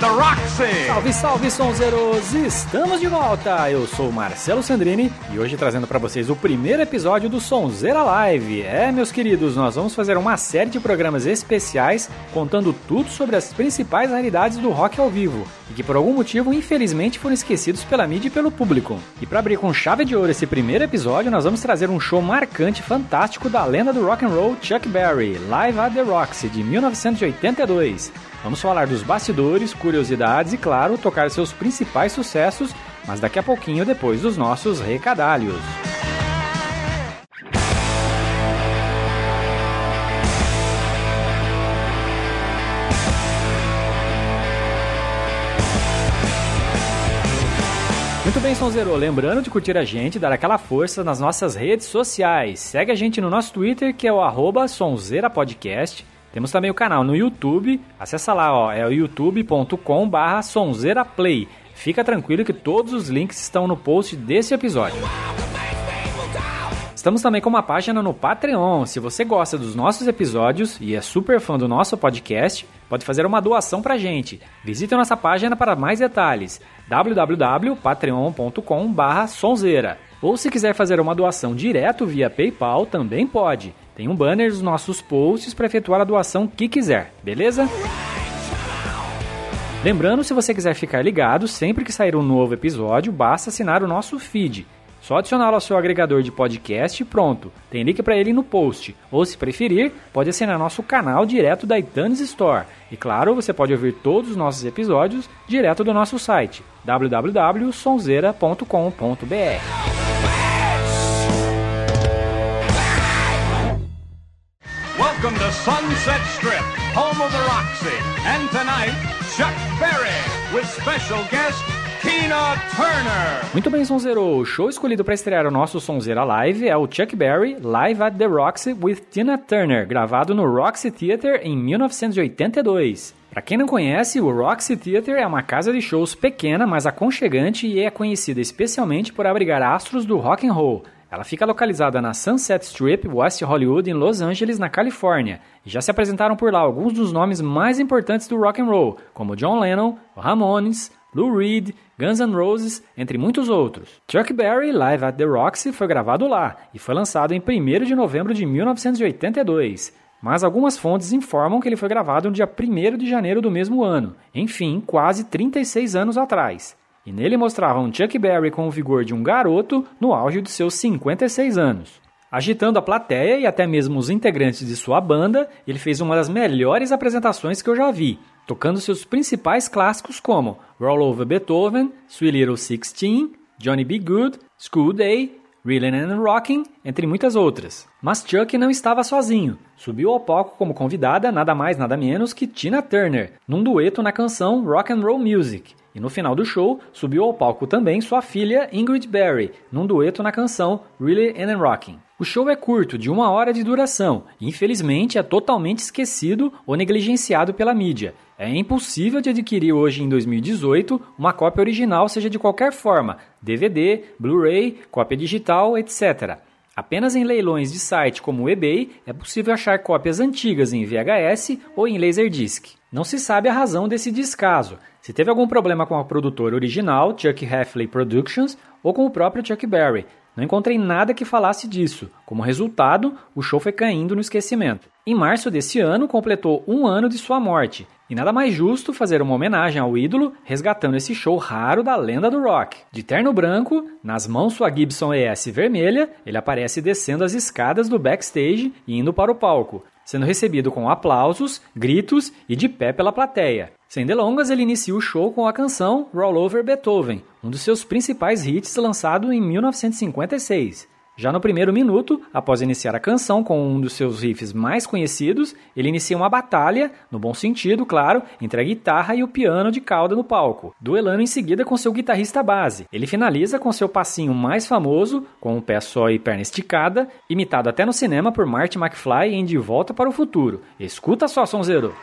the Roxy. Salve, salve, sonzeiros! Estamos de volta! Eu sou Marcelo Sandrini e hoje trazendo para vocês o primeiro episódio do Sonzeira Live. É, meus queridos, nós vamos fazer uma série de programas especiais contando tudo sobre as principais raridades do rock ao vivo e que por algum motivo, infelizmente, foram esquecidos pela mídia e pelo público. E para abrir com chave de ouro esse primeiro episódio, nós vamos trazer um show marcante, fantástico da lenda do rock and roll Chuck Berry, Live at the Roxy de 1982. Vamos falar dos bastidores, curiosidades e, claro, tocar seus principais sucessos, mas daqui a pouquinho depois dos nossos recadalhos. Muito bem, Sonzero. Lembrando de curtir a gente, dar aquela força nas nossas redes sociais. Segue a gente no nosso Twitter, que é o arroba Sonzeira Podcast. Temos também o canal no YouTube. Acessa lá, ó, é o youtube.com barra sonzeiraplay. Fica tranquilo que todos os links estão no post desse episódio. Estamos também com uma página no Patreon. Se você gosta dos nossos episódios e é super fã do nosso podcast, pode fazer uma doação pra gente. Visite nossa página para mais detalhes www.patreon.com/sonzeira. Ou se quiser fazer uma doação direto via PayPal, também pode. Tem um banner nos nossos posts para efetuar a doação que quiser, beleza? Lembrando, se você quiser ficar ligado, sempre que sair um novo episódio, basta assinar o nosso feed. Só adicioná-lo ao seu agregador de podcast e pronto. Tem link para ele no post. Ou, se preferir, pode assinar nosso canal direto da iTunes Store. E claro, você pode ouvir todos os nossos episódios direto do nosso site www.sonzeira.com.br. Sunset Strip, home of the Roxy. And tonight, Chuck Berry with special guest Tina Turner. Muito bem, Sonzeiro. O show escolhido para estrear o nosso Sonzeira Live é o Chuck Berry Live at the Roxy with Tina Turner, gravado no Roxy Theater em 1982. Para quem não conhece, o Roxy Theater é uma casa de shows pequena, mas aconchegante e é conhecida especialmente por abrigar astros do rock and roll. Ela fica localizada na Sunset Strip, West Hollywood, em Los Angeles, na Califórnia. E já se apresentaram por lá alguns dos nomes mais importantes do rock and roll, como John Lennon, Ramones, Lou Reed, Guns N' Roses, entre muitos outros. Chuck Berry Live at the Roxy foi gravado lá e foi lançado em 1 de novembro de 1982. Mas algumas fontes informam que ele foi gravado no dia 1 de janeiro do mesmo ano, enfim, quase 36 anos atrás. E nele mostravam Chuck Berry com o vigor de um garoto no auge de seus 56 anos. Agitando a plateia e até mesmo os integrantes de sua banda, ele fez uma das melhores apresentações que eu já vi, tocando seus principais clássicos como Roll Over Beethoven, Sweet Little Sixteen, Johnny B. Good, School Day, Reelin' and Rockin', entre muitas outras. Mas Chuck não estava sozinho. Subiu ao palco como convidada nada mais nada menos que Tina Turner, num dueto na canção Rock and Roll Music. E no final do show, subiu ao palco também sua filha Ingrid Berry, num dueto na canção Really and Rockin'. O show é curto, de uma hora de duração, e infelizmente é totalmente esquecido ou negligenciado pela mídia. É impossível de adquirir hoje em 2018 uma cópia original, seja de qualquer forma, DVD, Blu-ray, cópia digital, etc. Apenas em leilões de site como o eBay é possível achar cópias antigas em VHS ou em Laserdisc. Não se sabe a razão desse descaso, se teve algum problema com a produtora original, Chuck Heffley Productions, ou com o próprio Chuck Berry. Não encontrei nada que falasse disso. Como resultado, o show foi caindo no esquecimento. Em março desse ano, completou um ano de sua morte, e nada mais justo fazer uma homenagem ao ídolo resgatando esse show raro da lenda do rock. De terno branco, nas mãos sua Gibson ES vermelha, ele aparece descendo as escadas do backstage e indo para o palco, sendo recebido com aplausos, gritos e de pé pela plateia. Sem delongas, ele inicia o show com a canção Roll Over Beethoven, um dos seus principais hits lançado em 1956. Já no primeiro minuto, após iniciar a canção com um dos seus riffs mais conhecidos, ele inicia uma batalha, no bom sentido, claro, entre a guitarra e o piano de cauda no palco, duelando em seguida com seu guitarrista base. Ele finaliza com seu passinho mais famoso, com um pé só e perna esticada, imitado até no cinema por Marty McFly em De Volta para o Futuro. Escuta só, sonzeiro!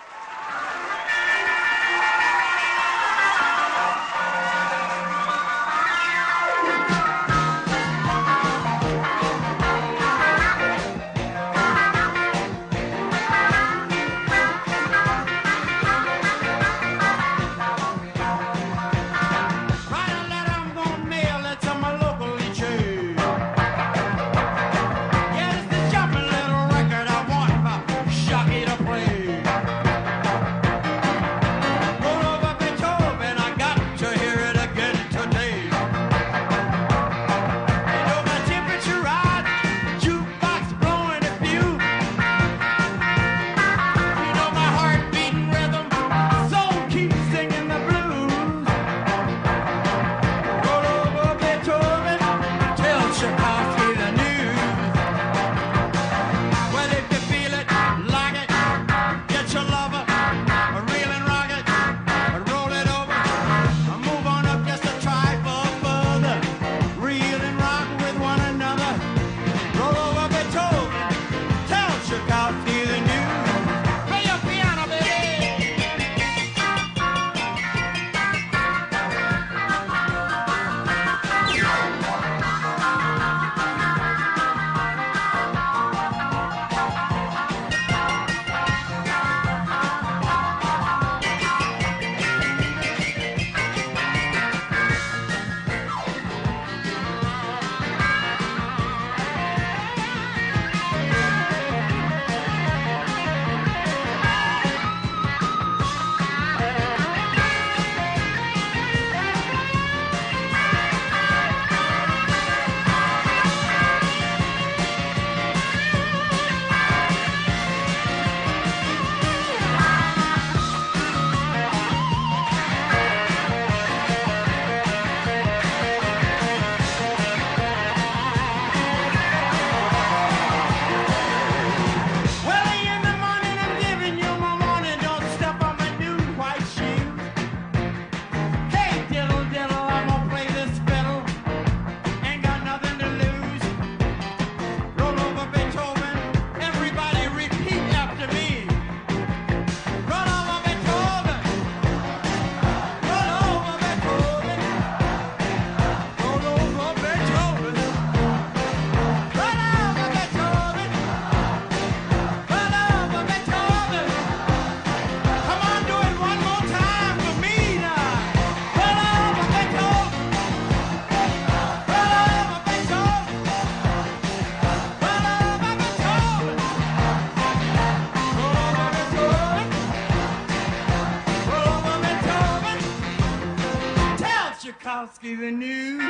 Tchaikovsky renewed.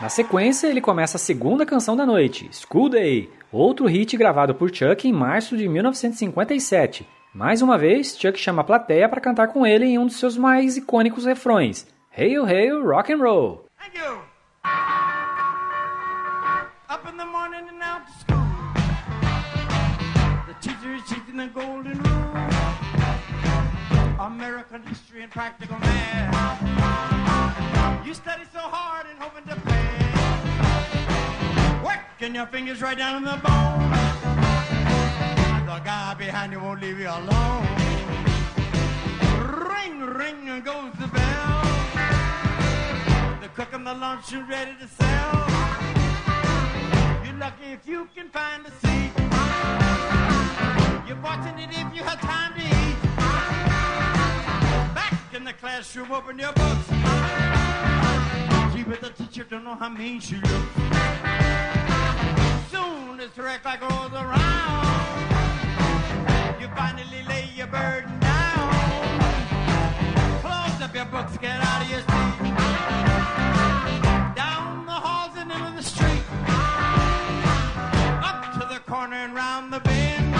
Na sequência, ele começa a segunda canção da noite, School Day, outro hit gravado por Chuck em março de 1957. Mais uma vez, Chuck chama a plateia para cantar com ele em um dos seus mais icônicos refrões, Hail Hail Rock and Roll. Thank you. Up in the morning and out to school. The teacher is teaching the golden rule. American history and practical math. You study so hard and hoping to pass. Working your fingers right down in the bone. The guy behind you won't leave you alone. Ring, ring goes the bell. The cook on the lunch is ready to sell. You're lucky if you can find a seat. You're fortunate if you have time to eat. Back in the classroom, open your books. Gee, but the teacher don't know how mean she looks. Soon the rec like rolls around, finally lay your burden down. Close up your books, get out of your seat. Down the halls and into the street. Up to the corner and round the bend.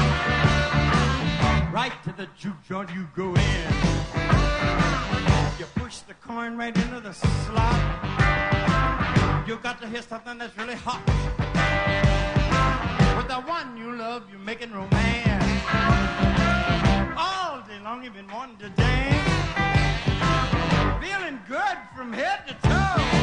Right to the juke joint you go in. You push the corn right into the slot. You got to hear something that's really hot. With the one you love, you're making romance. Long you've been wanting to dance. Feeling good from head to toe.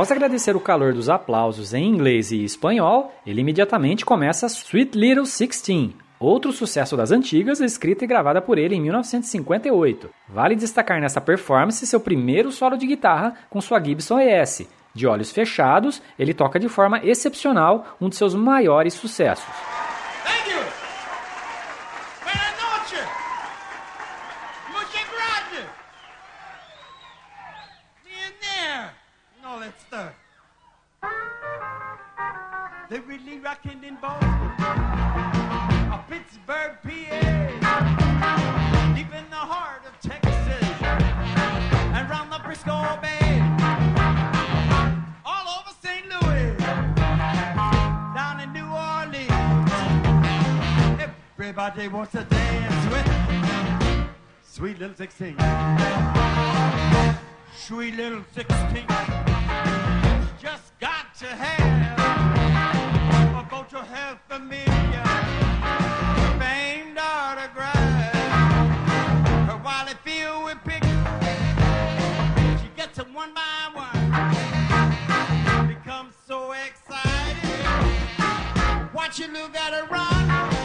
Após agradecer o calor dos aplausos em inglês e espanhol, ele imediatamente começa Sweet Little Sixteen, outro sucesso das antigas, escrita e gravada por ele em 1958. Vale destacar nessa performance seu primeiro solo de guitarra com sua Gibson ES. De olhos fechados, ele toca de forma excepcional um de seus maiores sucessos. They're really rocking in Boston. A Pittsburgh, PA. Deep in the heart of Texas. And round the Frisco Bay. All over St. Louis. Down in New Orleans. Everybody wants to dance with sweet little 16. Sweet little 16. Just got to have you look at her run.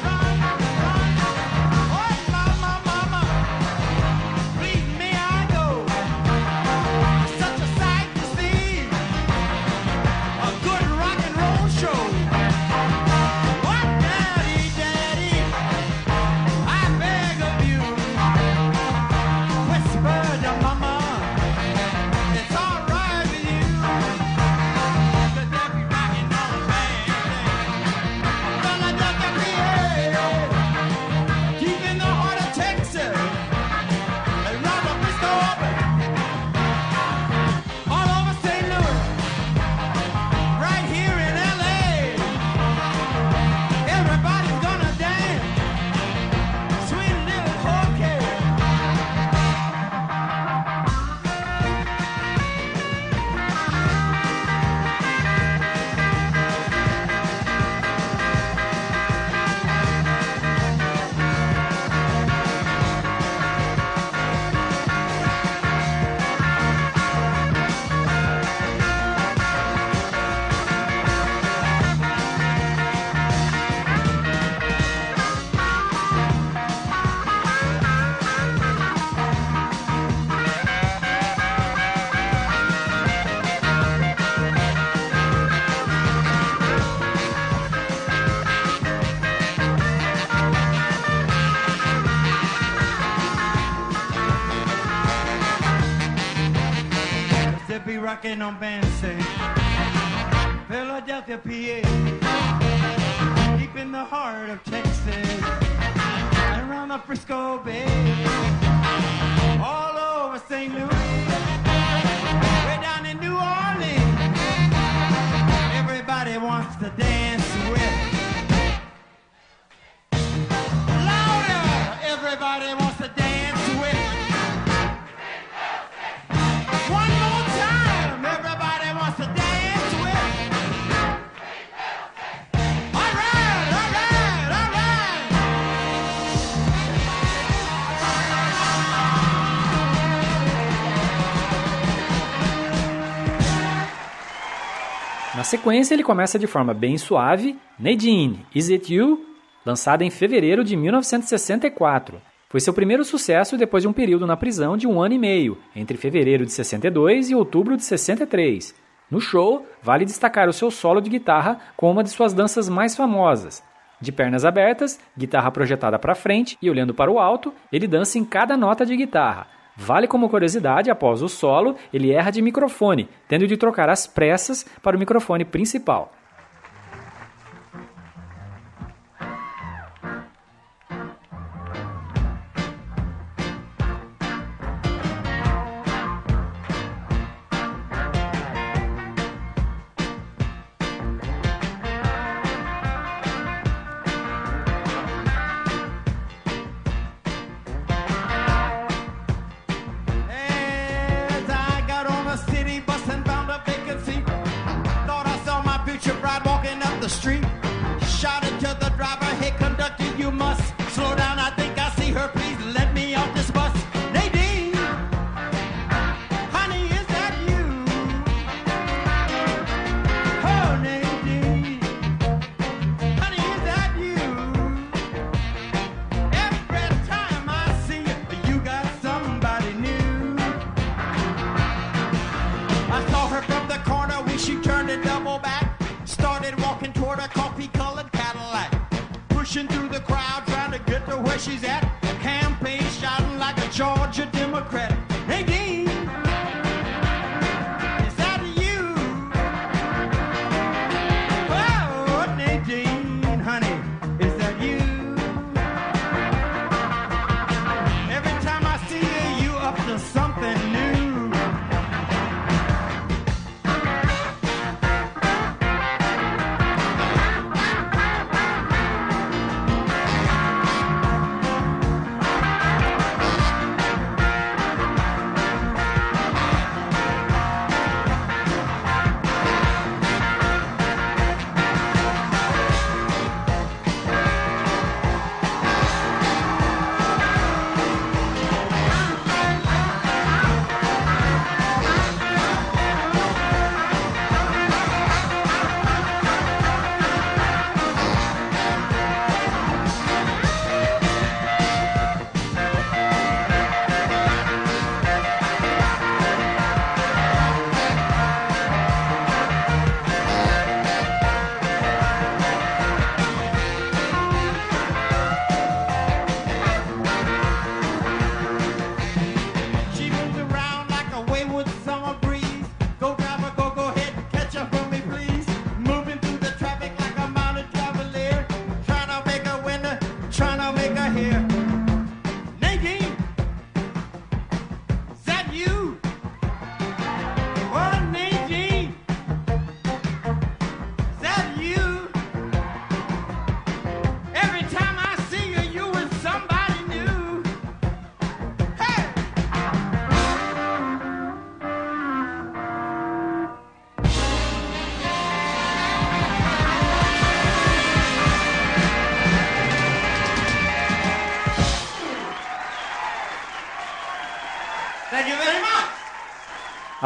To be rocking on Philadelphia, PA. Deep in the heart of Texas. Around the Frisco Bay. All over St. Louis. Sequência, ele começa de forma bem suave, Nadine, Is It You?, lançada em fevereiro de 1964. Foi seu primeiro sucesso depois de um período na prisão de um ano e meio, entre fevereiro de 62 e outubro de 63. No show, vale destacar o seu solo de guitarra com uma de suas danças mais famosas. De pernas abertas, guitarra projetada para frente e olhando para o alto, ele dança em cada nota de guitarra. Vale como curiosidade, após o solo, ele erra de microfone, tendo de trocar as pressas para o microfone principal.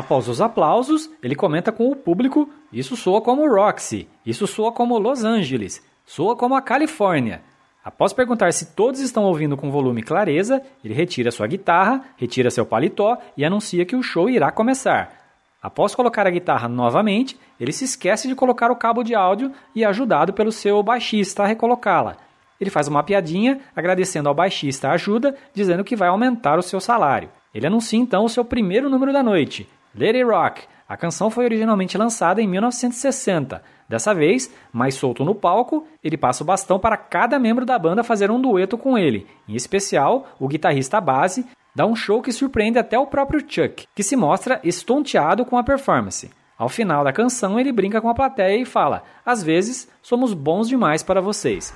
Após os aplausos, ele comenta com o público: Isso soa como Roxy, isso soa como Los Angeles, soa como a Califórnia. Após perguntar se todos estão ouvindo com volume e clareza, ele retira sua guitarra, retira seu paletó e anuncia que o show irá começar. Após colocar a guitarra novamente, ele se esquece de colocar o cabo de áudio e é ajudado pelo seu baixista a recolocá-la. Ele faz uma piadinha agradecendo ao baixista a ajuda, dizendo que vai aumentar o seu salário. Ele anuncia então o seu primeiro número da noite, Lady Rock. A canção foi originalmente lançada em 1960. Dessa vez, mais solto no palco, ele passa o bastão para cada membro da banda fazer um dueto com ele. Em especial, o guitarrista base dá um show que surpreende até o próprio Chuck, que se mostra estonteado com a performance. Ao final da canção, ele brinca com a plateia e fala: Às vezes, somos bons demais para vocês.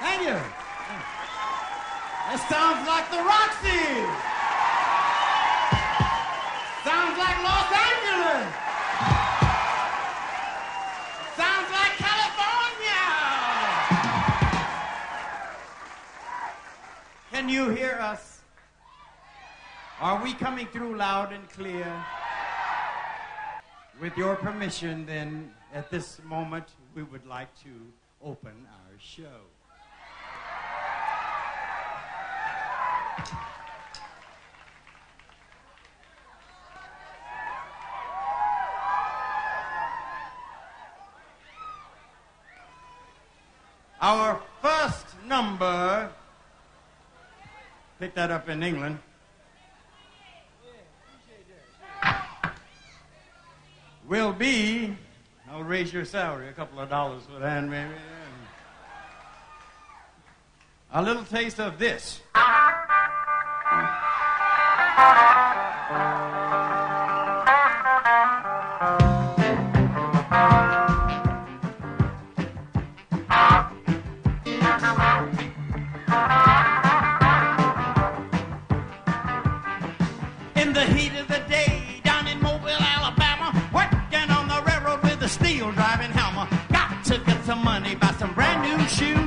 Thank you. That sounds like the Roxy. Can you hear us? Are we coming through loud and clear? With your permission, then, at this moment, we would like to open our show. Our first number, pick that up in England. Will be, I'll raise your salary a couple of dollars for that, maybe. A little taste of this. Steel driving hammer. Got to get some money, buy some brand new shoes.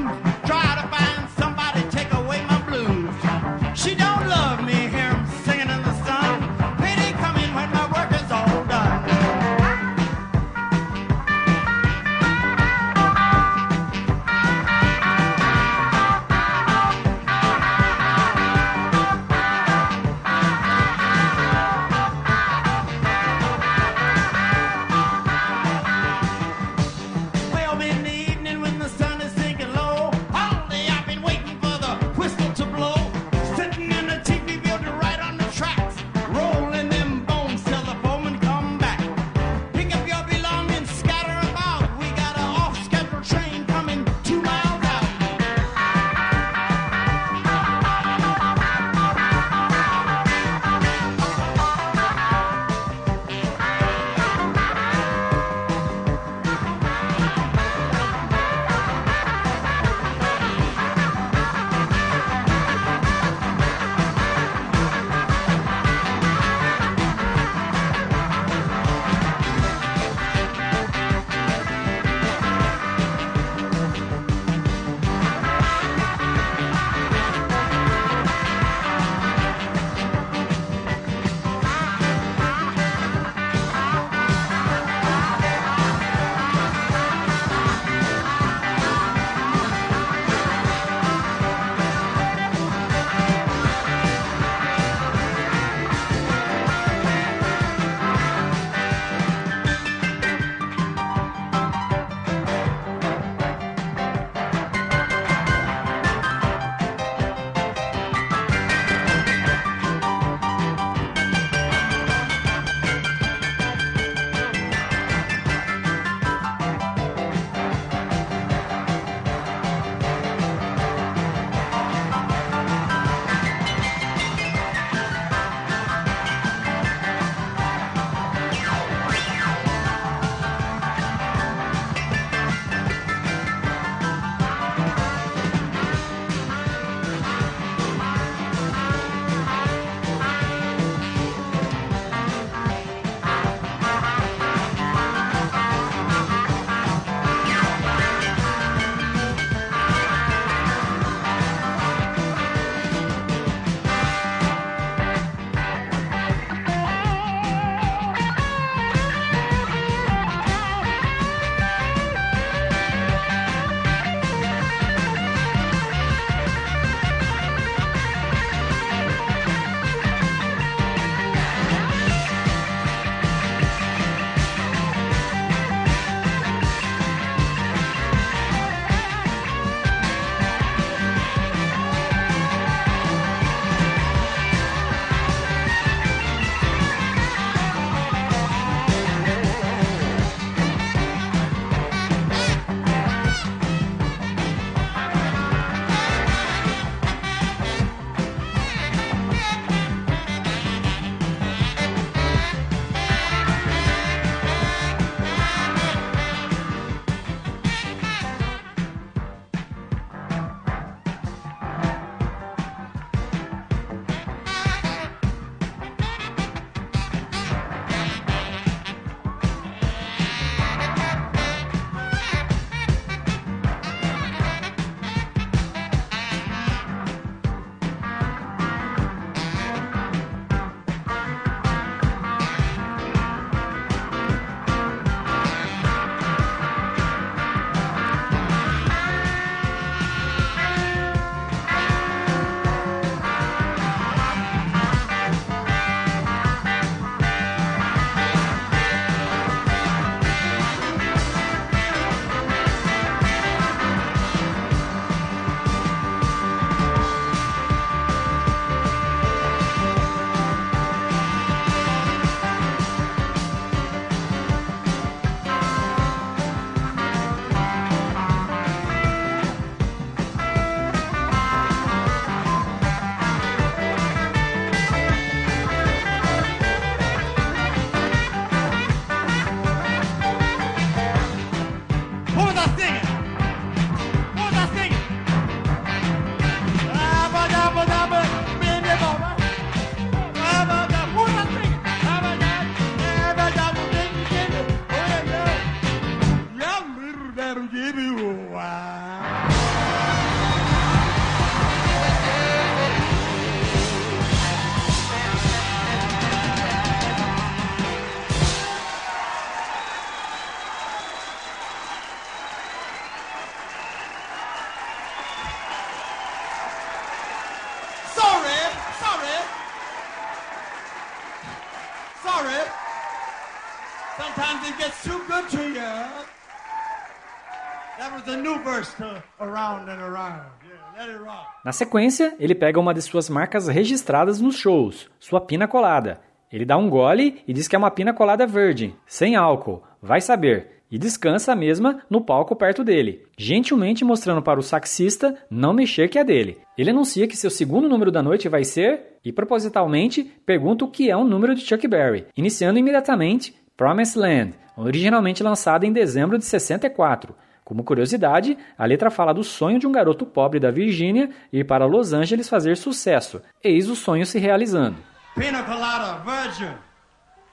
Na sequência, ele pega uma de suas marcas registradas nos shows, sua pina colada. Ele dá um gole e diz que é uma pina colada virgin, sem álcool, vai saber, e descansa a mesma no palco perto dele, gentilmente mostrando para o saxista não mexer que é dele. Ele anuncia que seu segundo número da noite vai ser, e propositalmente pergunta o que é um número de Chuck Berry, iniciando imediatamente Promised Land, originalmente lançada em dezembro de 64. Como curiosidade, a letra fala do sonho de um garoto pobre da Virgínia ir para Los Angeles fazer sucesso. Eis o sonho se realizando. Pina colada, virgin.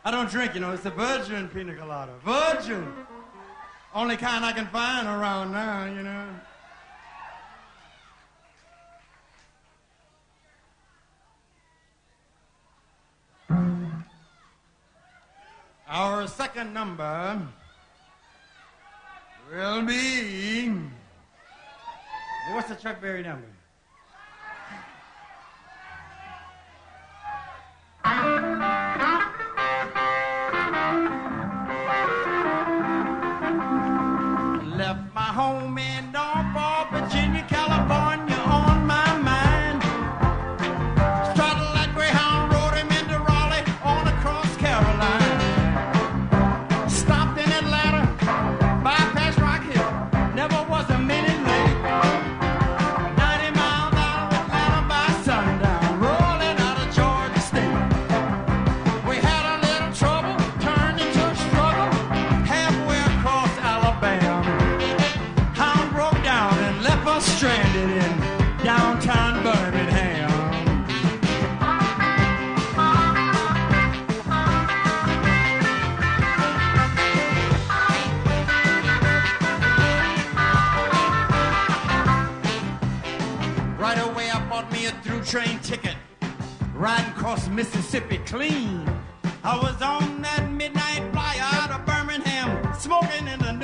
I don't drink, you know, it's a virgin pina colada. Virgin. Only kind I can find around now, you know. Our second number will be. What's the Chuck Berry number? Left my home in Mississippi clean. I was on that midnight flyer out of Birmingham, smoking in New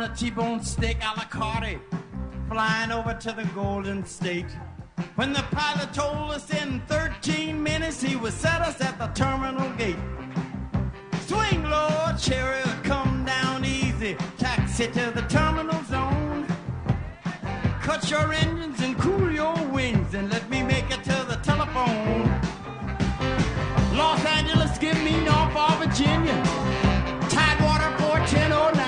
on a T-bone steak a la carte, flying over to the Golden State. When the pilot told us in 13 minutes he would set us at the terminal gate. Swing low, chariot, come down easy. Taxi to the terminal zone. Cut your engines and cool your wings and let me make it to the telephone. Los Angeles, give me Norfolk, Virginia. Tidewater 41009.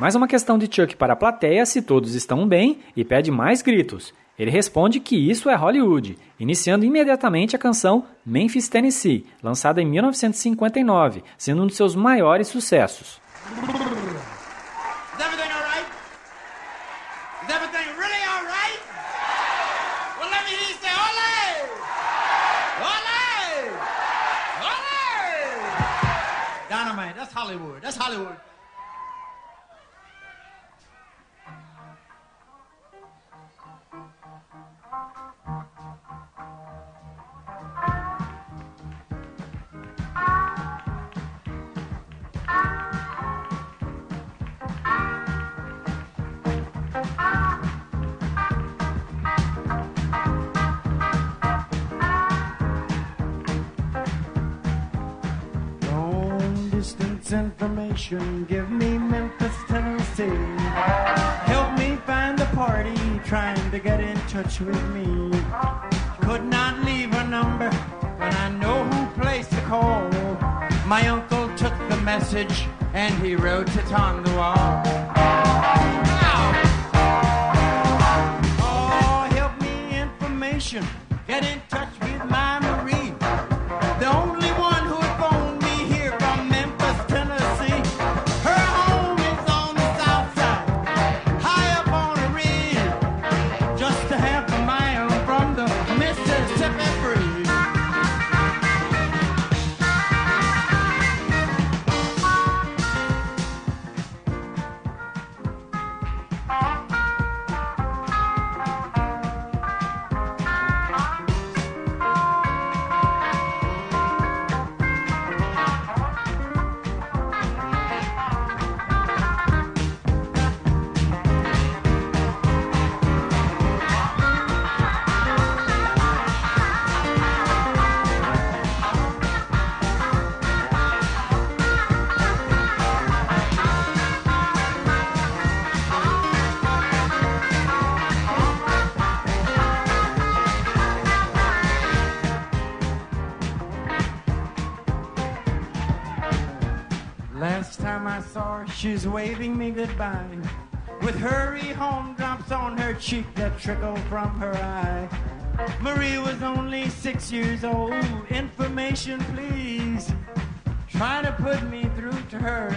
Mais uma questão de Chuck para a plateia se todos estão bem e pede mais gritos. Ele responde que isso é Hollywood, iniciando imediatamente a canção Memphis, Tennessee, lançada em 1959, sendo um de seus maiores sucessos. Is everything all distance information, give me Memphis, Tennessee. Help me find the party trying to get in touch with me. Could not leave a number, but I know who placed the call. My uncle took the message and he wrote it on the wall. Oh, help me information. Get in touch she's waving me goodbye. With hurry home drops on her cheek that trickle from her eye. Marie was only six years old. Information, please. Trying to put me through to her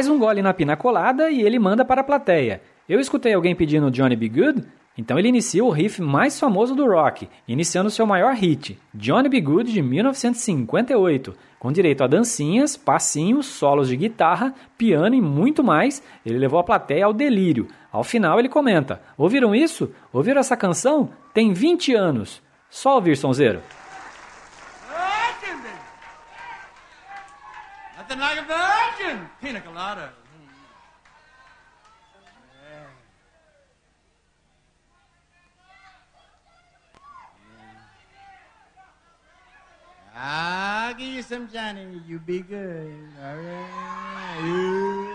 Mais um gole na pina colada e ele manda para a plateia. Eu escutei alguém pedindo Johnny B. Good? Então ele inicia o riff mais famoso do rock, iniciando seu maior hit, Johnny B. Good de 1958, com direito a dancinhas, passinhos, solos de guitarra, piano e muito mais. Ele levou a plateia ao delírio. Ao final ele comenta: Ouviram isso? Ouviram essa canção? Tem 20 anos. Só ouvir, sonzeiro. Nothing like a virgin. Pina colada. I'll give you some Johnny. You be good. All right. Ooh.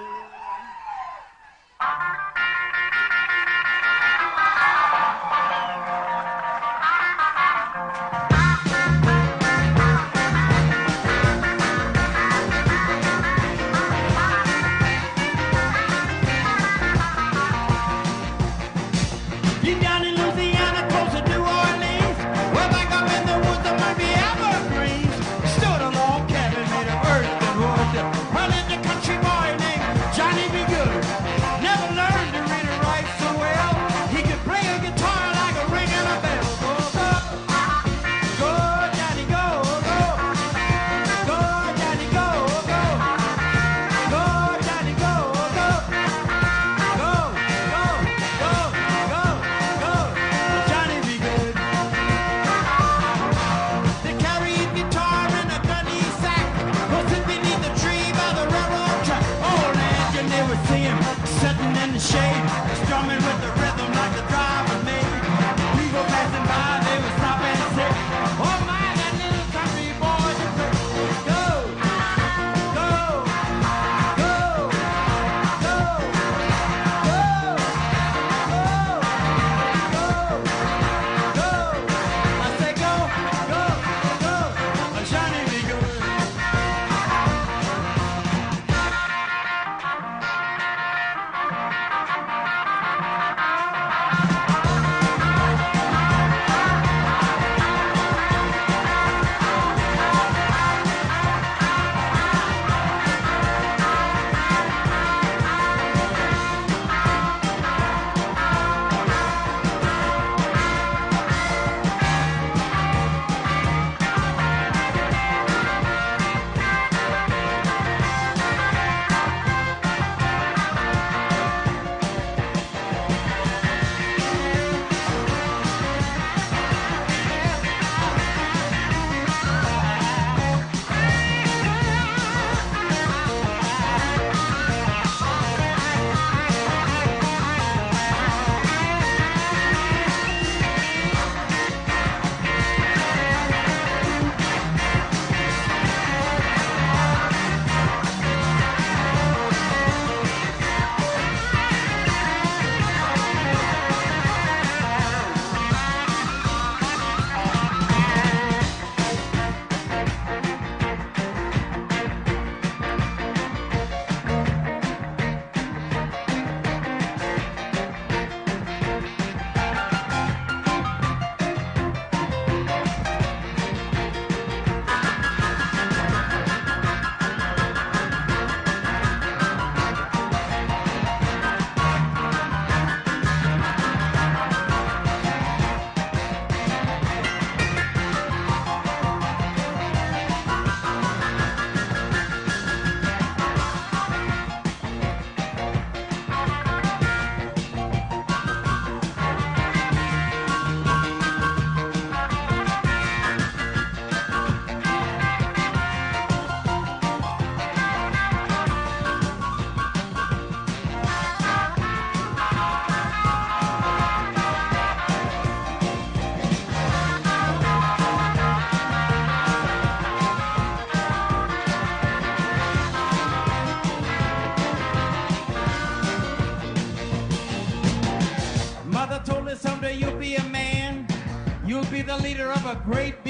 have a great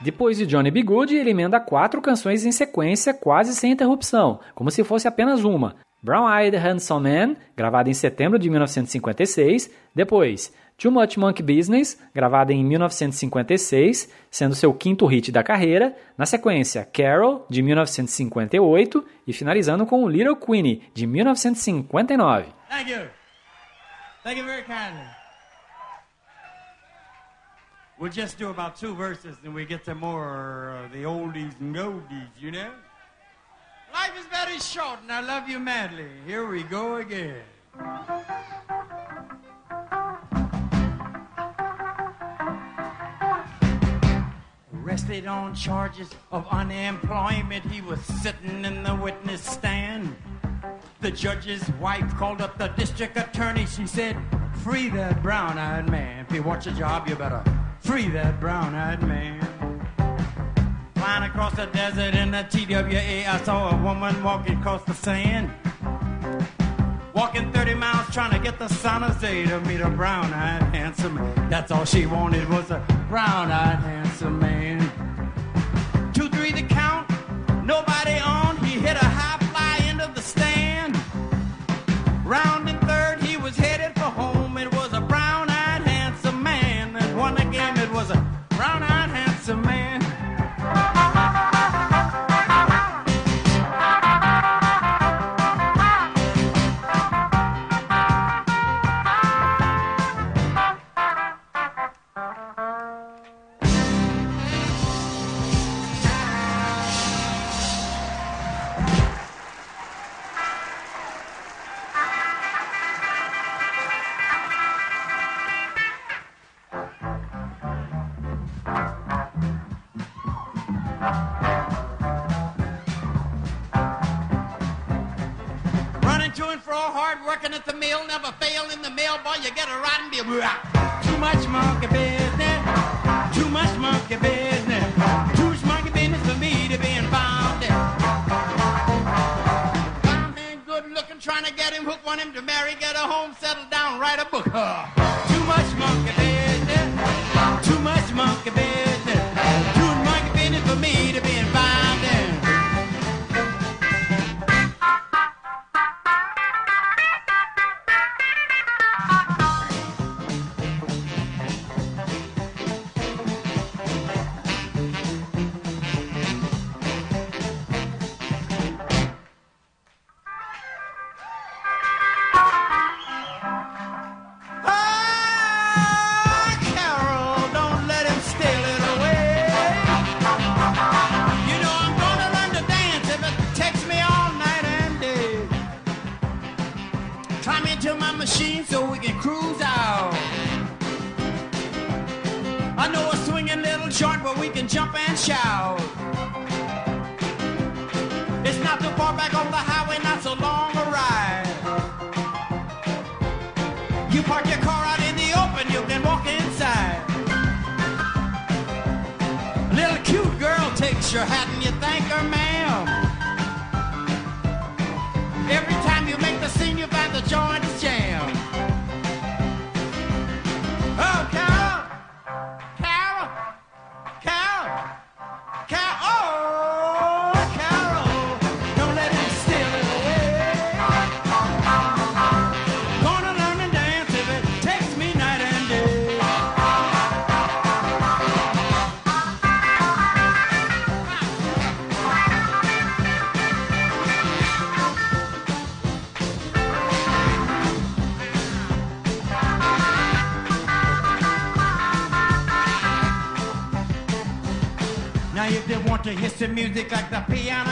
Depois de Johnny B. Good, ele emenda quatro canções em sequência, quase sem interrupção, como se fosse apenas uma. Brown Eyed Handsome Man, gravada em setembro de 1956. Depois, Too Much Monkey Business, gravada em 1956, sendo seu quinto hit da carreira. Na sequência, Carol, de 1958. E finalizando com Little Queenie, de 1959. Thank you. Thank you. We'll just do about two verses and we get to more of the oldies and goldies, you know? Life is very short and I love you madly. Here we go again. Arrested on charges of unemployment, he was sitting in the witness stand. The judge's wife called up the district attorney. She said, Free that brown eyed man. If you want your job, you better free that brown eyed man. Flying across the desert in the TWA, I saw a woman walking across the sand. Walking 30 miles trying to get the San Jose to meet a brown eyed handsome man. That's all she wanted was a brown eyed handsome man. Two, three, the count, nobody on. He hit a high fly into the stand. Round working at the mill, never fail in the mill, boy, you get a rotten deal. Too much monkey business, too much monkey business, too much monkey business for me to be involved in. Found him good looking, trying to get him hooked, want him to marry, get a home, settle down, write a book. Huh. Too much monkey music like the piano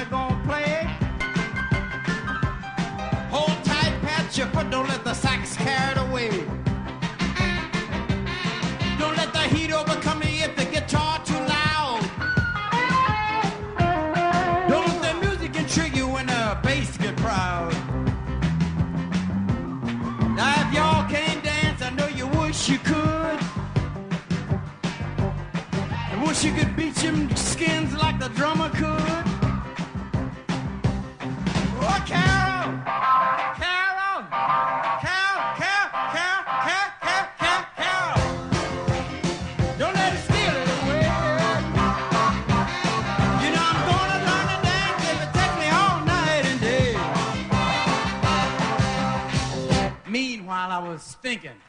thinking.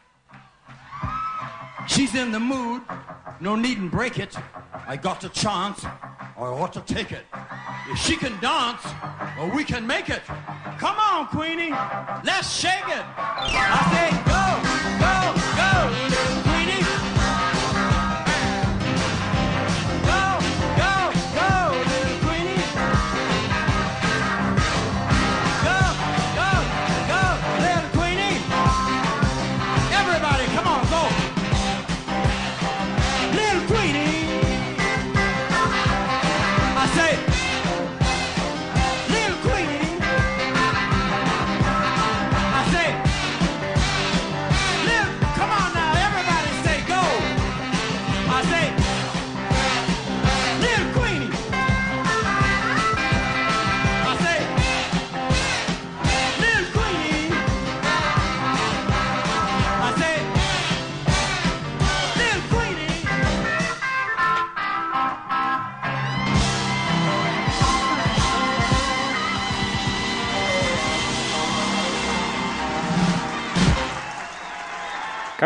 She's in the mood, no need and break it. I got the chance, I ought to take it. If she can dance, well, we can make it. Come on, Queenie, let's shake it. I say,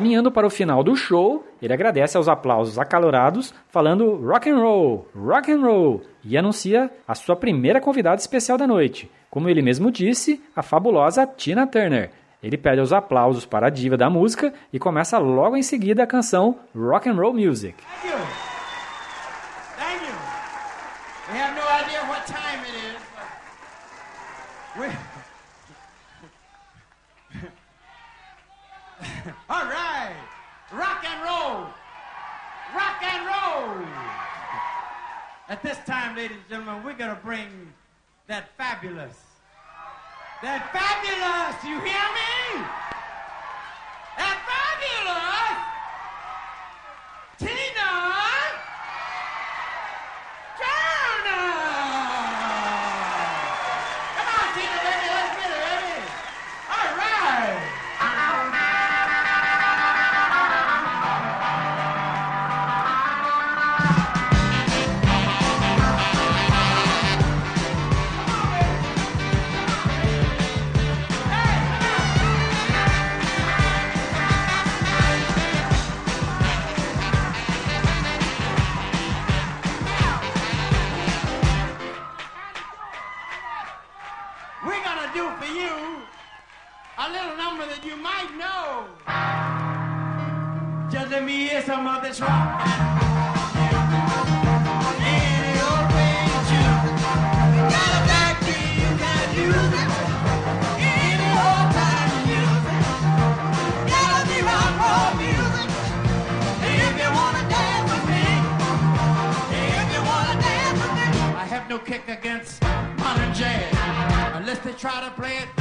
Caminhando para o final do show, ele agradece aos aplausos acalorados, falando rock and roll, rock and roll, e anuncia a sua primeira convidada especial da noite. Como ele mesmo disse, a fabulosa Tina Turner. Ele pede os aplausos para a diva da música e começa logo em seguida a canção Rock and Roll Music. Thank you. Thank you. We have no idea what time it is, we. All right. And roll. At this time, ladies and gentlemen, we're going to bring that fabulous. That fabulous. You hear me? That fabulous. With me. I have no kick against modern jazz. Unless they try to play it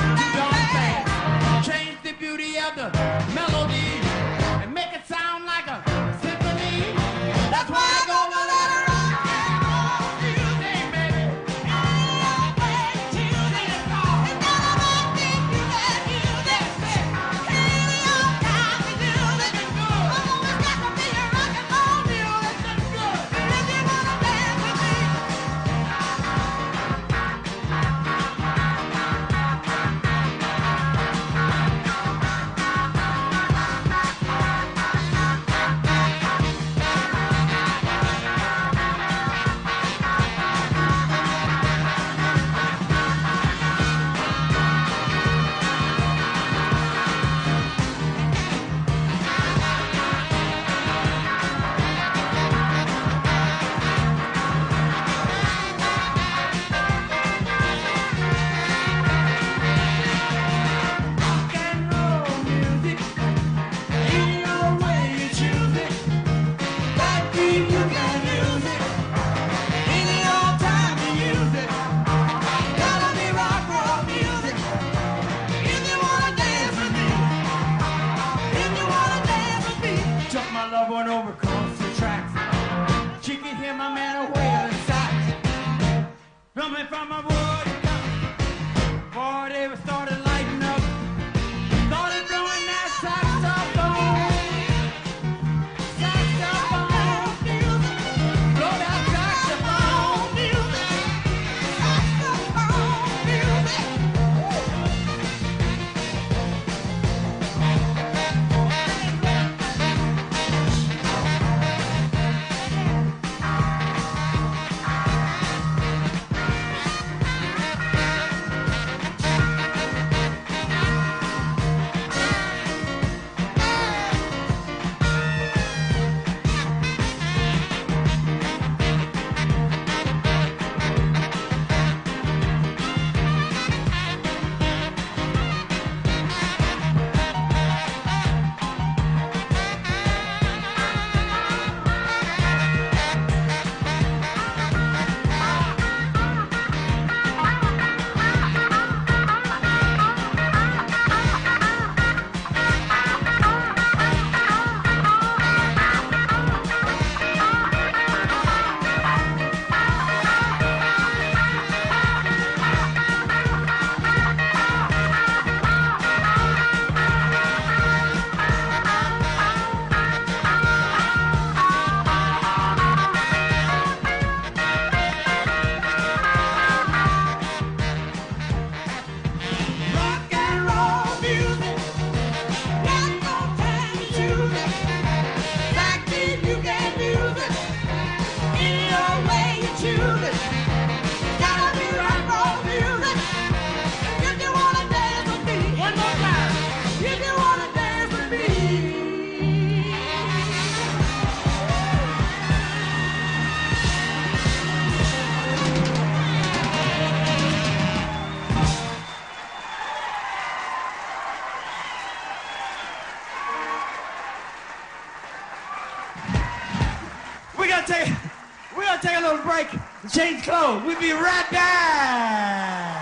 change clothes. We'll be right back.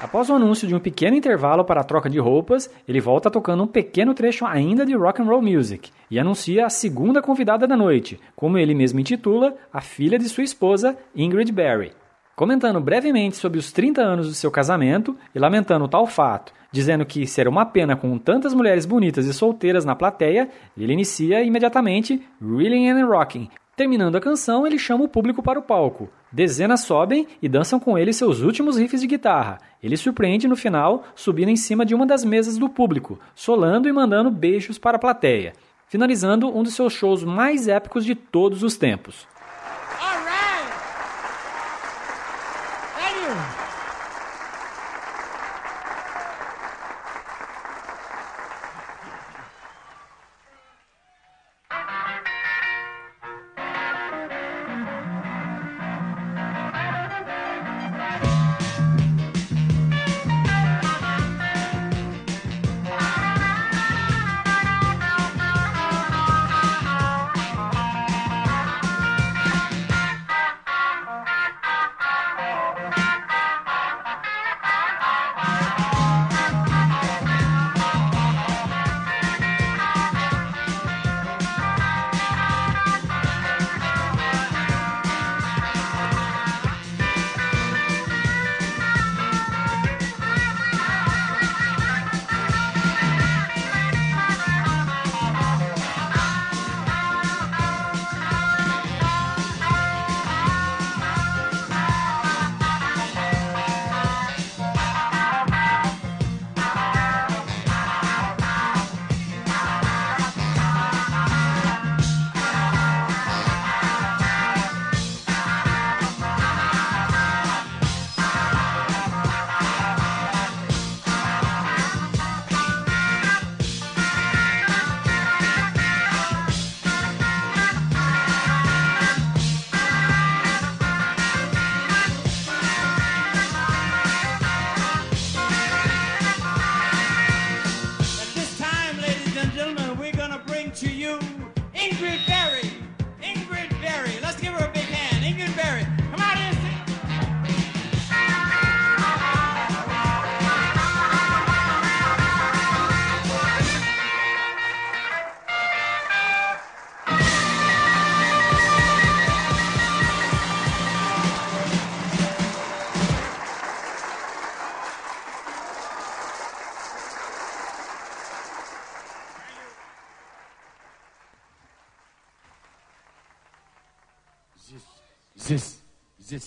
Após o anúncio de um pequeno intervalo para a troca de roupas, ele volta tocando um pequeno trecho ainda de rock and roll music e anuncia a segunda convidada da noite, como ele mesmo intitula, a filha de sua esposa, Ingrid Berry. Comentando brevemente sobre os 30 anos do seu casamento e lamentando tal fato, dizendo que será uma pena com tantas mulheres bonitas e solteiras na plateia, ele inicia imediatamente Reeling and Rocking. Terminando a canção, ele chama o público para o palco. Dezenas sobem e dançam com ele seus últimos riffs de guitarra. Ele surpreende no final, subindo em cima de uma das mesas do público, solando e mandando beijos para a plateia, finalizando um dos seus shows mais épicos de todos os tempos.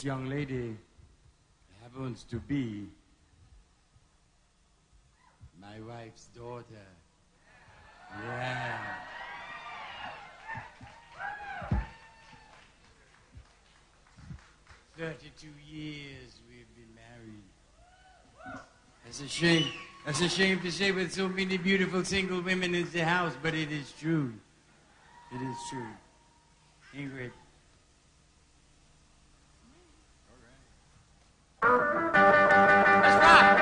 Young lady happens to be my wife's daughter. Yeah. Thirty-two years we've been married. That's a shame. That's a shame to say with so many beautiful single women in the house, but it is true. It is true. Ingrid. Let's rock.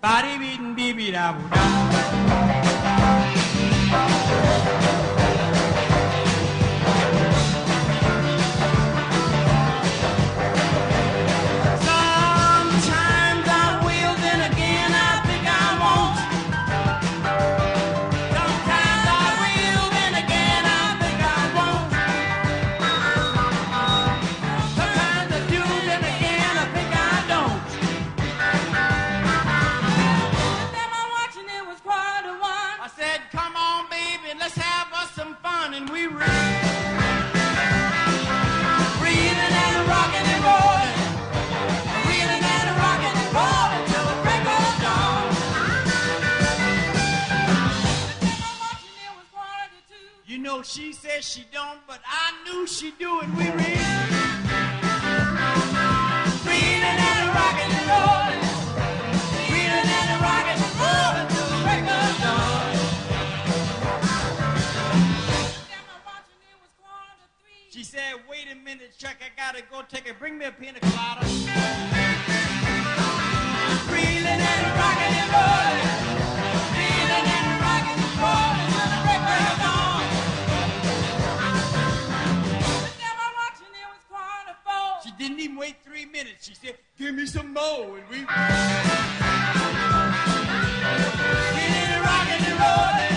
Body. Know, she says she don't, but I knew she'd do it. We ran. Reeling and rocking and rolling. And rocking and rolling the break of dawn. She said, wait a minute, Chuck, I gotta go take it. Bring me a pina colada. Reeling and rocking and rolling. Reeling and rocking and rolling break of dawn. Didn't even wait three minutes. She said, give me some more. And we... Get rockin' and rollin'.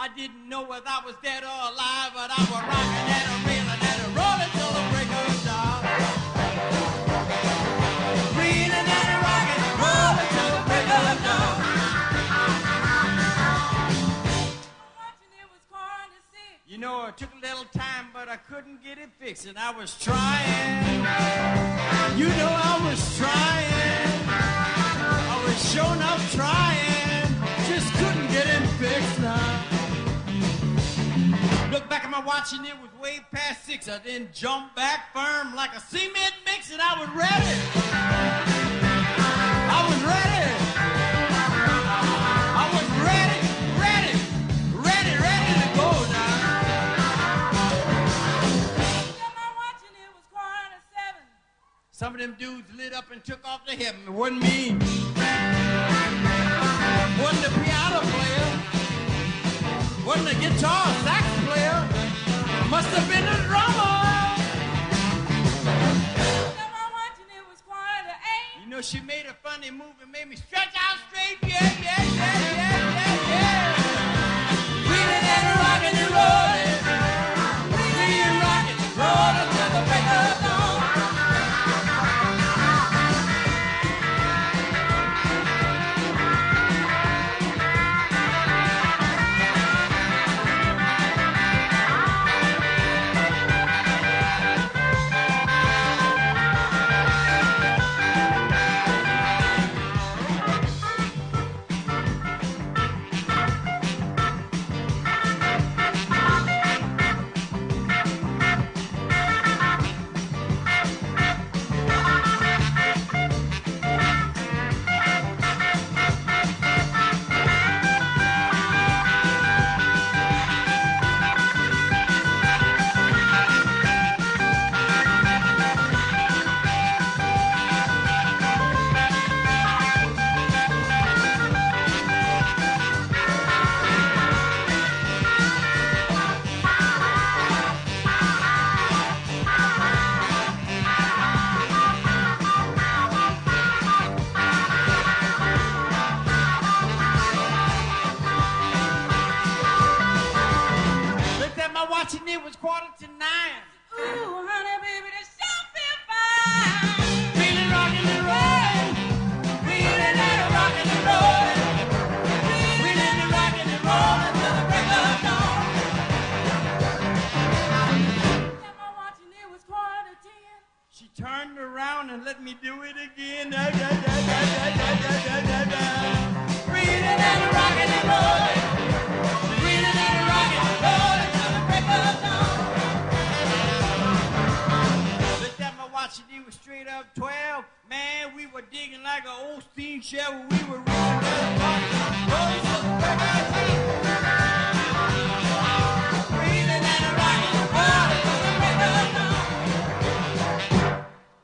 I didn't know whether I was dead or alive, but I was rocking at a know, it took a little time, but I couldn't get it fixed, and I was trying. You know, I was trying. I was showing up trying. Just couldn't get it fixed now. Look back at my watch, and it was way past six. I then jumped back firm like a cement mix, and I was ready. I was ready. Some of them dudes lit up and took off to heaven. It wasn't me. Wasn't the piano player. Wasn't the guitar sax player. Must have been the drummer. You know, she made a funny move and made me stretch out straight. Yeah, yeah, yeah, yeah, yeah, yeah. Reeling and rocking and rolling. chair where we were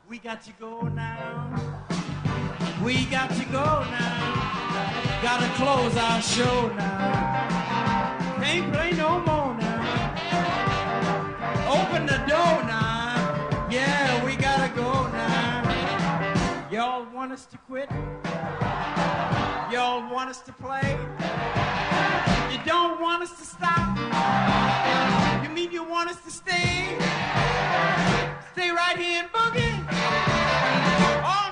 We got to go now. We got to go now. Gotta close our show now. Can't play no more now. Open the door now. want us to quit. Y'all want us to play. You don't want us to stop. You mean you want us to stay? Stay right here and boogie. Oh,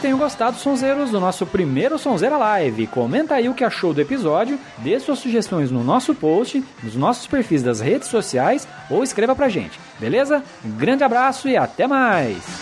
que tenham gostado, sonzeiros, do nosso primeiro Sonzeira Live. Comenta aí o que achou do episódio, dê suas sugestões no nosso post, nos nossos perfis das redes sociais ou escreva pra gente, beleza? Grande abraço e até mais!